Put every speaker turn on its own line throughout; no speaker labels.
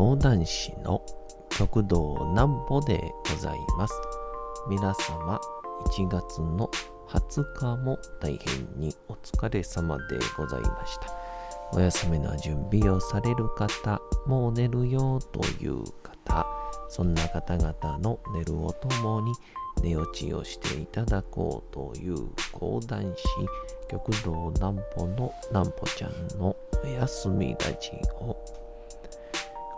講談師の極道南歩でございます。皆様、1月の20日も大変にお疲れ様でございました。お休みの準備をされる方、もう寝るよという方、そんな方々の寝るをともに寝落ちをしていただこうという講談師、極道南歩の南歩ちゃんのお休みラジオ。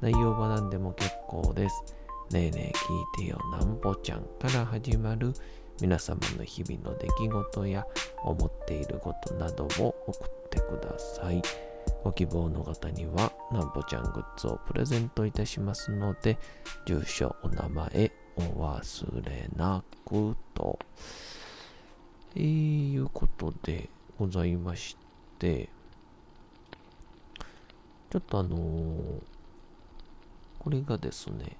内容は何でも結構です。ねえねえ聞いてよなんぽちゃんから始まる皆様の日々の出来事や思っていることなどを送ってください。ご希望の方にはなんぽちゃんグッズをプレゼントいたしますので、住所、お名前、お忘れなくと。えー、いうことでございまして、ちょっとあのーこれがですね、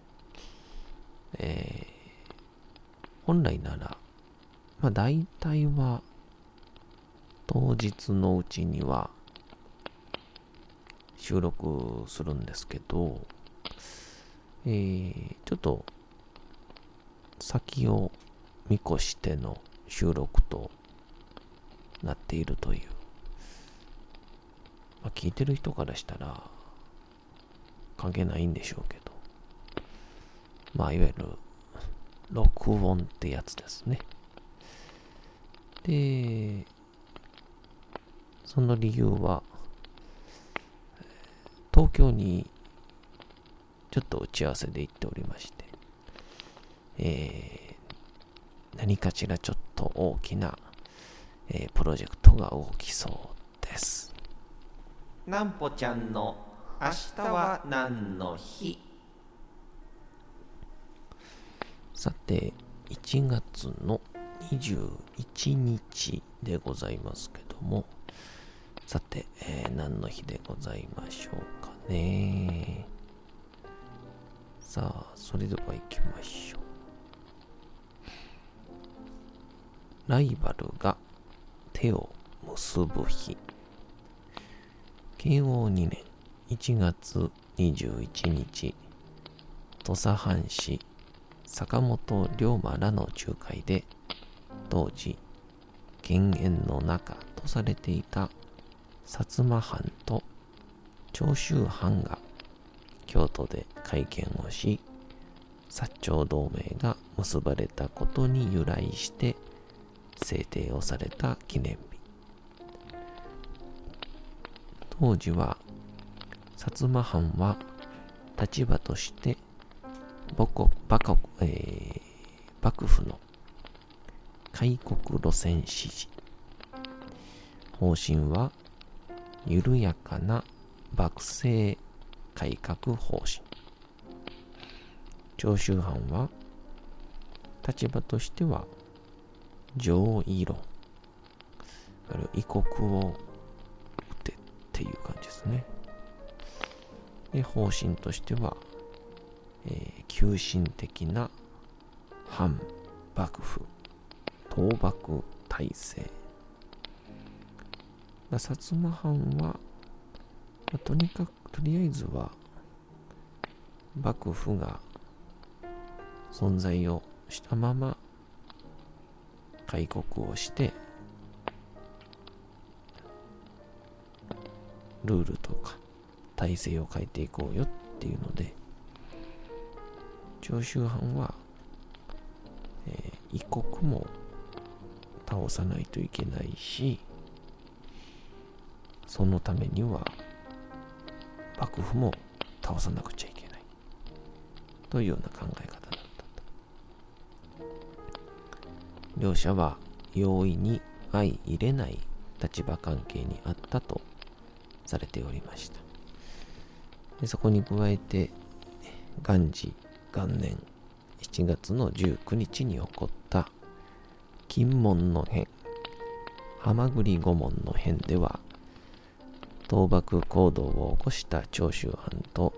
えー、本来なら、まあ大体は当日のうちには収録するんですけど、えー、ちょっと先を見越しての収録となっているという。まあ、聞いてる人からしたら、関係ないんでしょうけど。まあ、いわゆる、録音ってやつですね。で、その理由は、東京にちょっと打ち合わせで行っておりまして、えー、何かしらちょっと大きな、えー、プロジェクトが動きそうです。なんぽちゃんの明日は何の日？さて1月の21日でございますけどもさて、えー、何の日でございましょうかね。さあそれでは行きましょう。ライバルが手を結ぶ日。慶応2年。1月21日、土佐藩士坂本龍馬らの仲介で、当時、権限の中とされていた薩摩藩と長州藩が京都で会見をし、薩長同盟が結ばれたことに由来して制定をされた記念日。当時は薩摩藩は立場として母国幕,、えー、幕府の開国路線支持。方針は緩やかな幕政改革方針。長州藩は立場としては上位論。あるいは異国を打てっていう感じですね。で方針としては、えー、急進的な反幕府倒幕体制。薩摩藩は、まあ、とにかくとりあえずは幕府が存在をしたまま開国をしてルール体制を変えていこうよっていうので長州藩は、えー、異国も倒さないといけないしそのためには幕府も倒さなくちゃいけない。というような考え方だったと。両者は容易に相入れない立場関係にあったとされておりました。でそこに加えて、ガンジ元年7月の19日に起こった金門の変、ハマグリ御門の変では、倒幕行動を起こした長州藩と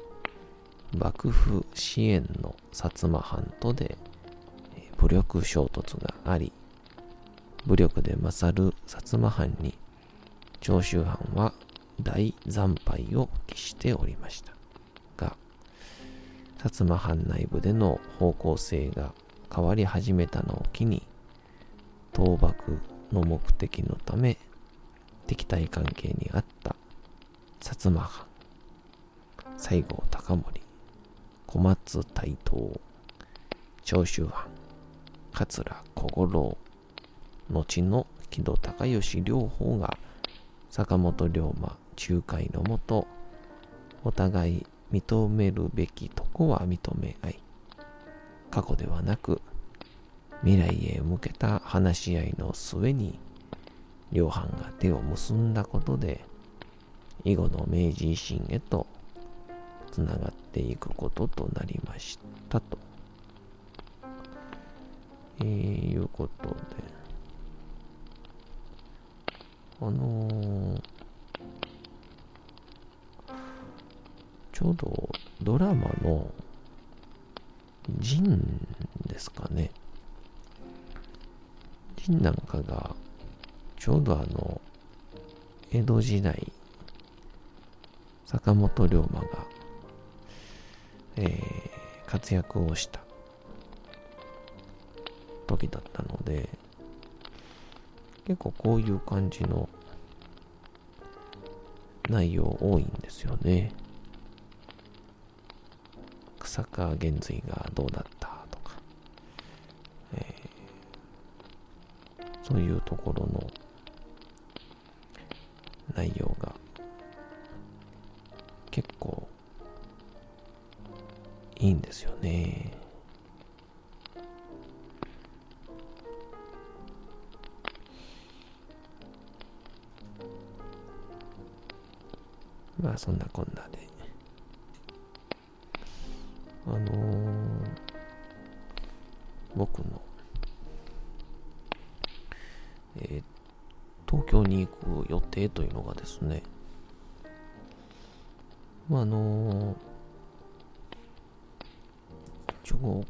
幕府支援の薩摩藩とで武力衝突があり、武力で勝る薩摩藩に長州藩は大惨敗を喫しておりました。が、薩摩藩内部での方向性が変わり始めたのを機に、倒幕の目的のため敵対関係にあった薩摩藩、西郷隆盛、小松台東、長州藩、桂小五郎、後の木戸孝允両方が坂本龍馬仲介のもと、お互い認めるべきとこは認め合い、過去ではなく未来へ向けた話し合いの末に、両藩が手を結んだことで、以後の明治維新へとつながっていくこととなりましたと、えー、いうことで、あのー、ちょうどドラマのジンですかね。金なんかが、ちょうどあの、江戸時代、坂本龍馬が、えー、活躍をした時だったので、結構こういう感じの内容多いんですよね。草加玄瑞がどうだったとか、えーそういうところの内容が結構いいんですよね。まあそんなこんなで。あのー、僕のえー、東京に行く予定というのがですね、まあ、あのー、一応、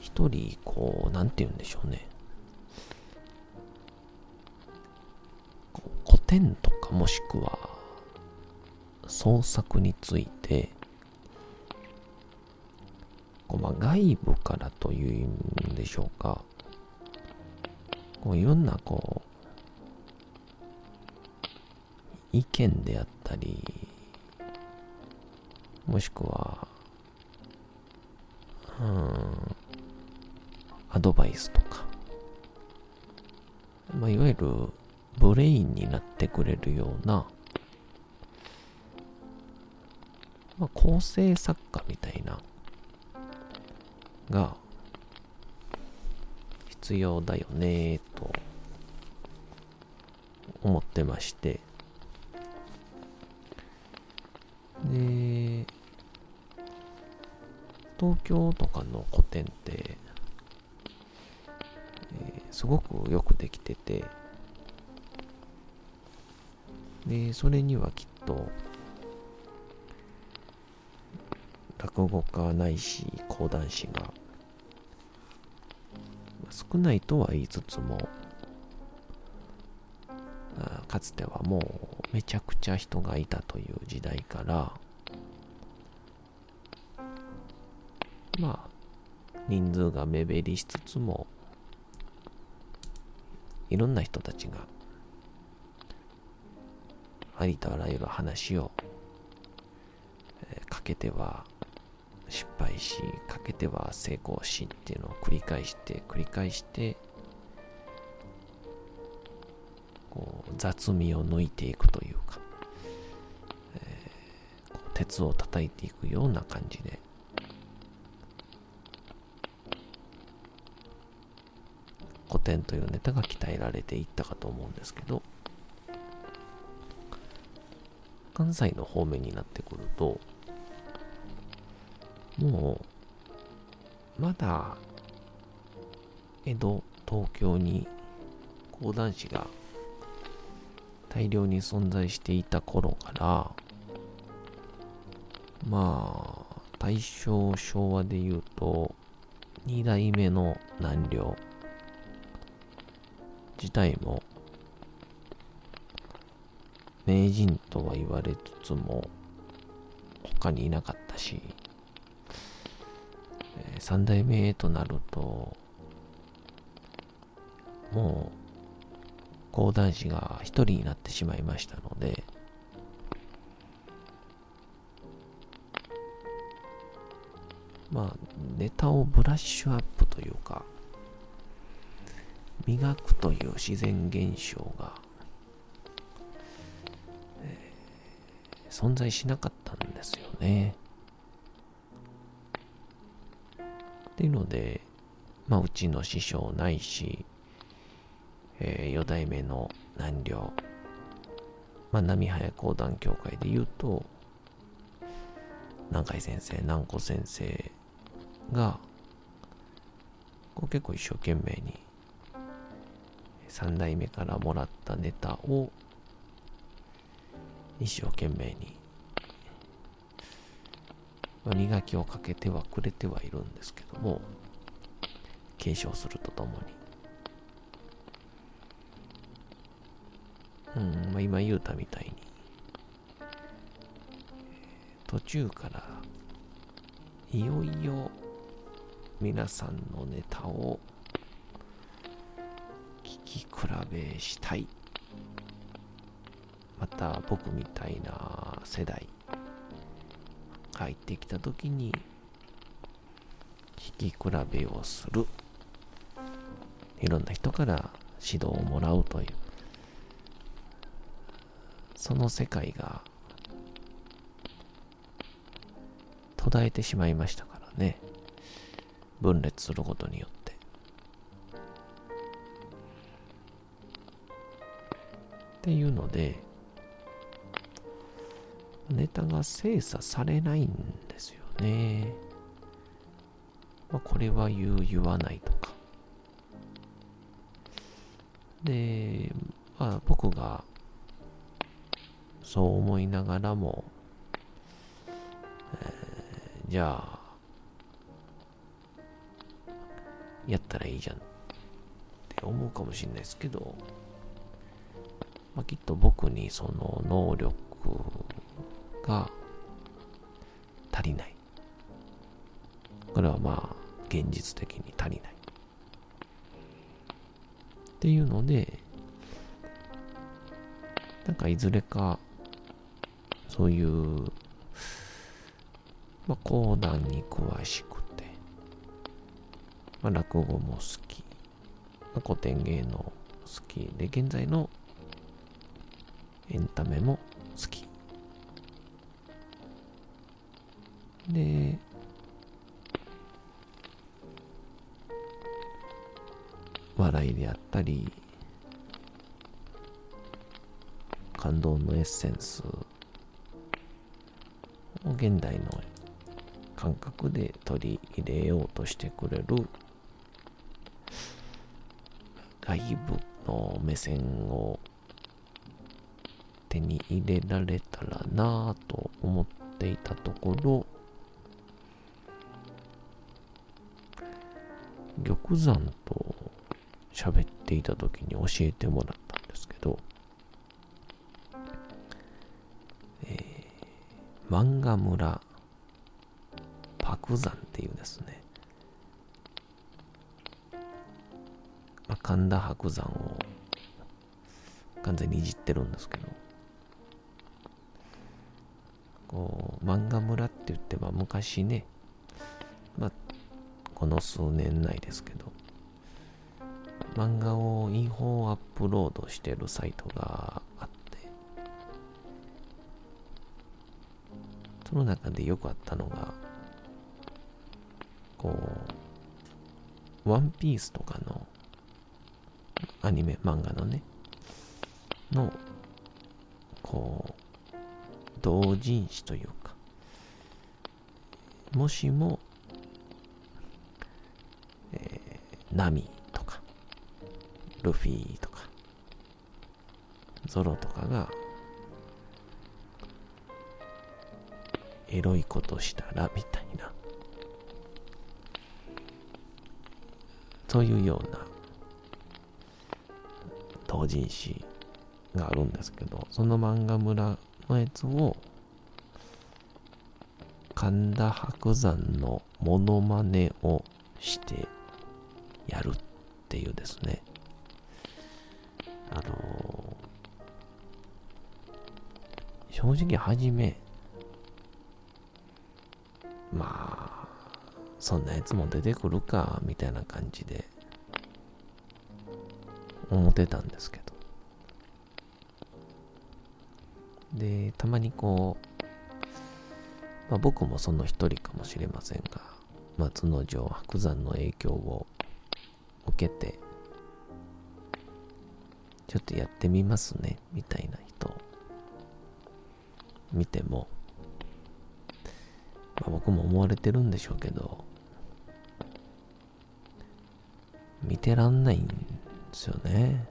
一人、こう、なんて言うんでしょうね。古典とかもしくは創作について、まあ、外部からというんでしょうか、こういろんなこう、意見であったり、もしくは、うん、アドバイスとか、まあ、いわゆるブレインになってくれるような、まあ、構成作家みたいな、が、必要だよねと思ってまして。で東京とかの古典って、えー、すごくよくできててでそれにはきっと落語家ないし講談師が少ないとは言いつつもかつてはもうめちゃくちゃ人がいたという時代からまあ人数が目減りしつつもいろんな人たちがありとあらゆる話を、えー、かけては失敗しかけては成功しっていうのを繰り返して繰り返してこう雑味を抜いていくというか、えー、鉄を叩いていくような感じで。古典というネタが鍛えられていったかと思うんですけど関西の方面になってくるともう、まだ、江戸、東京に講談師が大量に存在していた頃から、まあ、大正昭和で言うと、二代目の南陵自体も、名人とは言われつつも、他にいなかったし、え、三代目となると、もう、講談師が一人になってしまいましたので、まあ、ネタをブラッシュアップというか、磨くという自然現象が、え、存在しなかったんですよね。っていうので、まあ、うちの師匠ないし、えー、四代目の南陵、まあ、波早講談協会で言うと、南海先生、南湖先生が、こう結構一生懸命に3代目からもらったネタを一生懸命に、まあ、磨きをかけてはくれてはいるんですけども継承するとともに、うんまあ、今言うたみたいに途中からいよいよ皆さんのネタを聞き比べしたい。また僕みたいな世代。入ってきた時に聞き比べをする。いろんな人から指導をもらうという。その世界が途絶えてしまいましたからね。分裂することによって。っていうのでネタが精査されないんですよね、まあ、これは言う言わないとか。で、まあ、僕がそう思いながらも、えー、じゃあやったらいいじゃんって思うかもしれないですけど、まあ、きっと僕にその能力が足りない。これはまあ現実的に足りない。っていうので、なんかいずれかそういう、まあ、講談に詳しくてまあ、落語も好き、まあ、古典芸能好きで、現在のエンタメもで、笑いであったり、感動のエッセンスを現代の感覚で取り入れようとしてくれる外部の目線を手に入れられたらなぁと思っていたところ、玉山と喋っていた時に教えてもらったんですけど、えー、漫画村白山っていうですね、まあ、神田伯山を完全にいじってるんですけど、こう、漫画村って言ってまあ昔ね、この数年内ですけど、漫画を違法アップロードしてるサイトがあって、その中でよくあったのが、こう、ワンピースとかのアニメ、漫画のね、の、こう、同人誌というか、もしも、ナミとか、ルフィとか、ゾロとかが、エロいことしたら、みたいな、そういうような同人誌があるんですけど、その漫画村のやつを、神田伯山のモノマネをしてやるっていうですね。あのー、正直はじめ、まあ、そんなやつも出てくるか、みたいな感じで、思ってたんですけど。で、たまにこう、まあ、僕もその一人かもしれませんが、松之丞白山の影響を受けて、ちょっとやってみますね、みたいな人見ても、まあ、僕も思われてるんでしょうけど、見てらんないんですよね。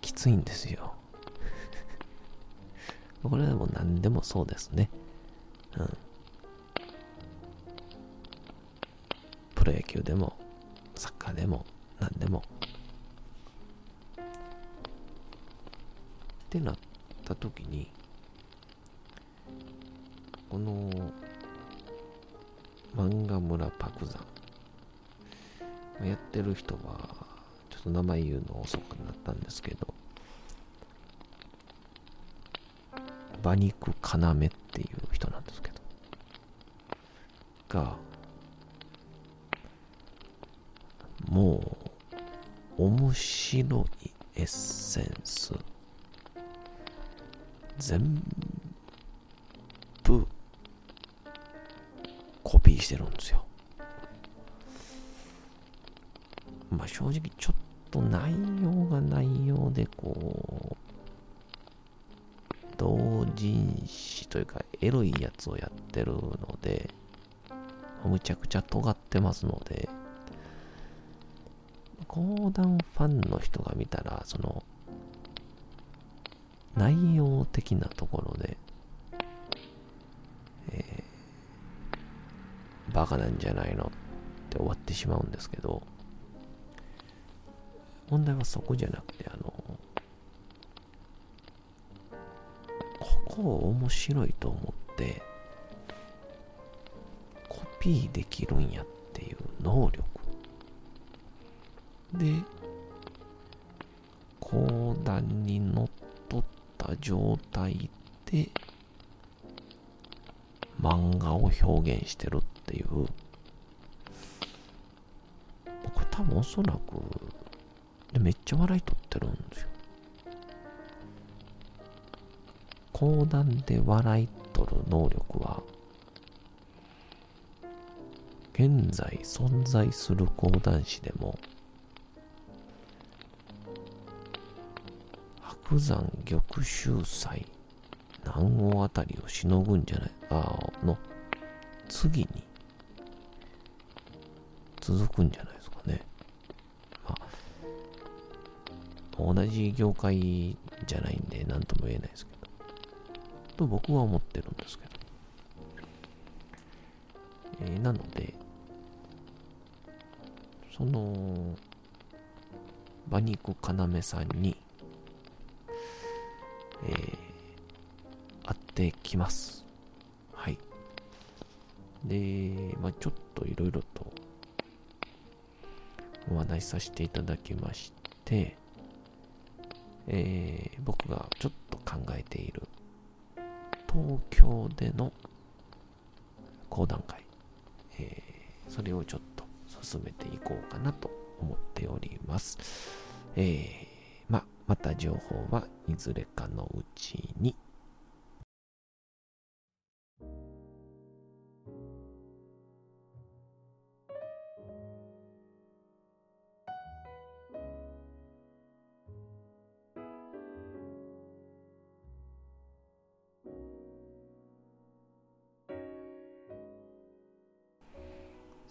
きついんですよ。これはもう何でもそうですね。うん。プロ野球でも、サッカーでも、何でも。ってなった時に、この、漫画村パクザン、やってる人は、ちょっと名前言うの遅くなったんですけど、馬肉要っていう人なんですけど、が、もう、面白いエッセンス、全部、コピーしてるんですよ。まあ正直ちょっと内容が内容でこう、同人誌というか、エロいやつをやってるので、むちゃくちゃ尖ってますので、講談ファンの人が見たら、その、内容的なところで、えー、バカなんじゃないのって終わってしまうんですけど、問題はそこじゃなくて、あの、ここを面白いと思ってコピーできるんやっていう能力で講談にのっとった状態で漫画を表現してるっていう。これ多分おそらくめっちゃ笑い取ってるんですよ。講談で笑い取る能力は、現在存在する講談師でも、白山玉秀祭南欧あたりをしのぐんじゃないあの次に続くんじゃないですかね。まあ、同じ業界じゃないんで何とも言えないですけど。と僕は思ってるんですけど。えー、なので、その、馬肉要さんに、ってきます。はい。で、まあちょっといろいろとお話しさせていただきまして、えー、僕がちょっと考えている東京での講談会、えー、それをちょっと進めていこうかなと思っております。えー、ま、また情報はいずれかのうちに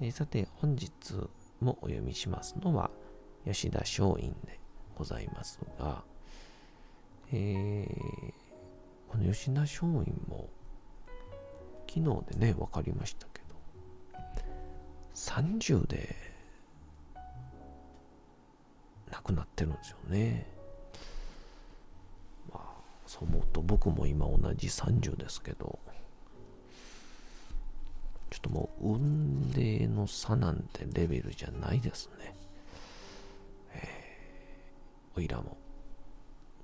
えー、さて、本日もお読みしますのは、吉田松陰でございますが、えー、この吉田松陰も、昨日でね、分かりましたけど、30で亡くなってるんですよね。まあ、そう思うと僕も今同じ30ですけど、ともう運命の差なんてレベルじゃないですね。えー、おいらも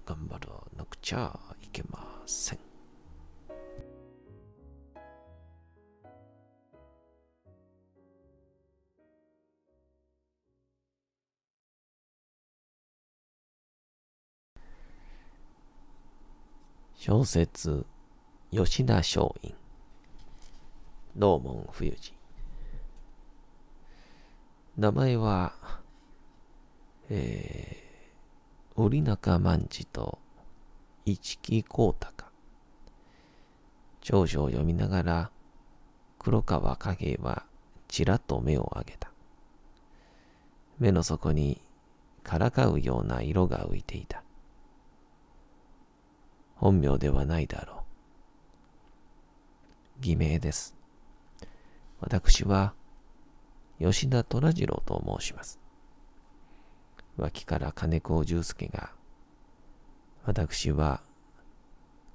頑張らなくちゃいけません。小説吉田松陰道門冬治。名前は、えー、織中万次と一木光高。長所を読みながら、黒川影はちらっと目を上げた。目の底にからかうような色が浮いていた。本名ではないだろう。偽名です。私は吉田虎次郎と申します。脇から金子重介が、私は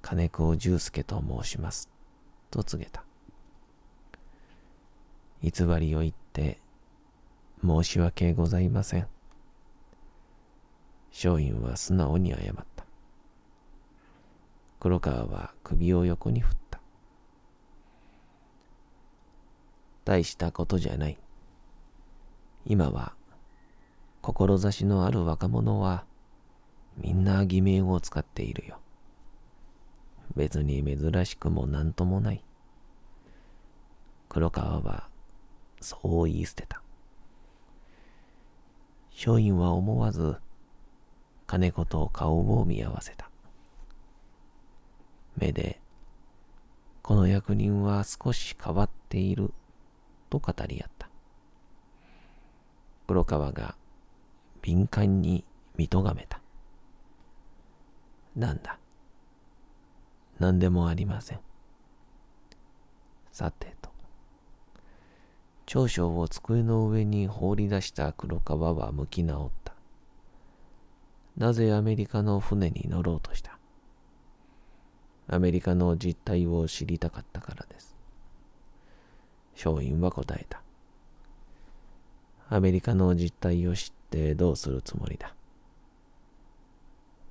金子重介と申します。と告げた。偽りを言って申し訳ございません。松陰は素直に謝った。黒川は首を横に振った。大したことじゃない。今は、志のある若者は、みんな偽名を使っているよ。別に珍しくも何ともない。黒川は、そう言い捨てた。松陰は思わず、金子と顔を見合わせた。目で、この役人は少し変わっていると語り合った。黒川が敏感に見とがめた。なんだ？何でもありません。さてと。長所を机の上に放り出した黒川は向き直った。なぜアメリカの船に乗ろうとした？アメリカの実態を知りたかったからです。松陰は答えた。アメリカの実態を知ってどうするつもりだ？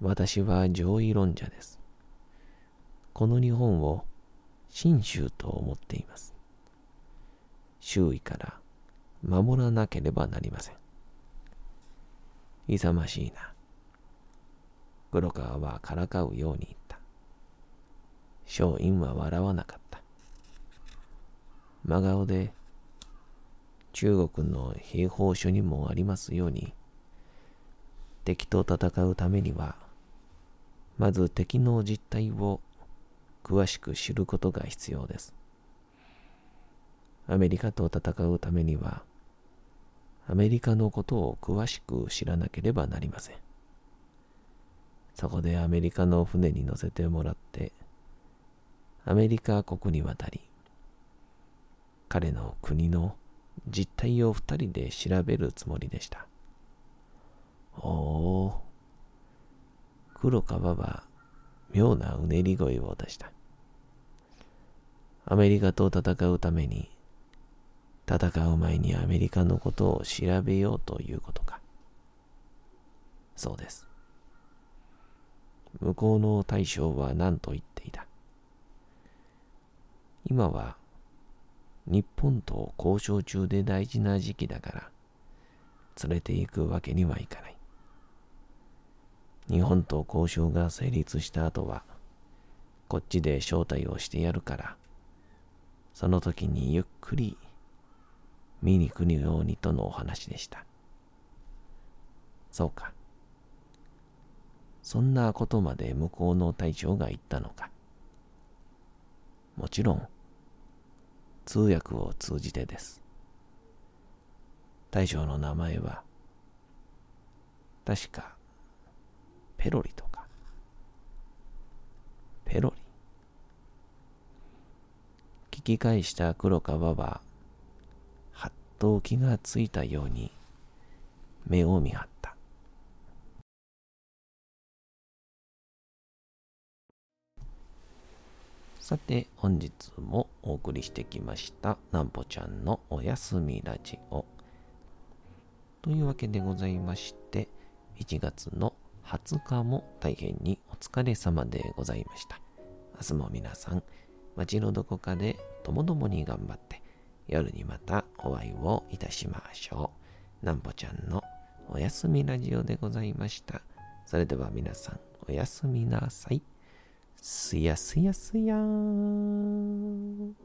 私は上位論者です。この日本を信州と思っています。周囲から守らなければなりません。勇ましいな。黒川はからかうように言った。松陰は笑わなかった。真顔で中国の兵法書にもありますように敵と戦うためにはまず敵の実態を詳しく知ることが必要です。アメリカと戦うためにはアメリカのことを詳しく知らなければなりません。そこでアメリカの船に乗せてもらってアメリカ国に渡り彼の国の実態を二人で調べるつもりでした。おお、黒川は妙なうねり声を出した。アメリカと戦うために、戦う前にアメリカのことを調べようということか。そうです。向こうの大将は何と言っていた。今は日本と交渉中で大事な時期だから、連れて行くわけにはいかない。日本と交渉が成立した後は、こっちで招待をしてやるから、その時にゆっくり見に来るようにとのお話でした。そうか。そんなことまで向こうの隊長が言ったのか。もちろん、通訳を通じてです。大将の名前は、確か、ペロリとか。ペロリ。聞き返した黒川は、はっと気がついたように、目を見張った。さて、本日もお送りしてきました、なんぽちゃんのおやすみラジオ。というわけでございまして、1月の20日も大変にお疲れ様でございました。明日も皆さん、街のどこかでともどもに頑張って、夜にまたお会いをいたしましょう。なんぽちゃんのおやすみラジオでございました。それでは皆さん、おやすみなさい。すやすやすやーん。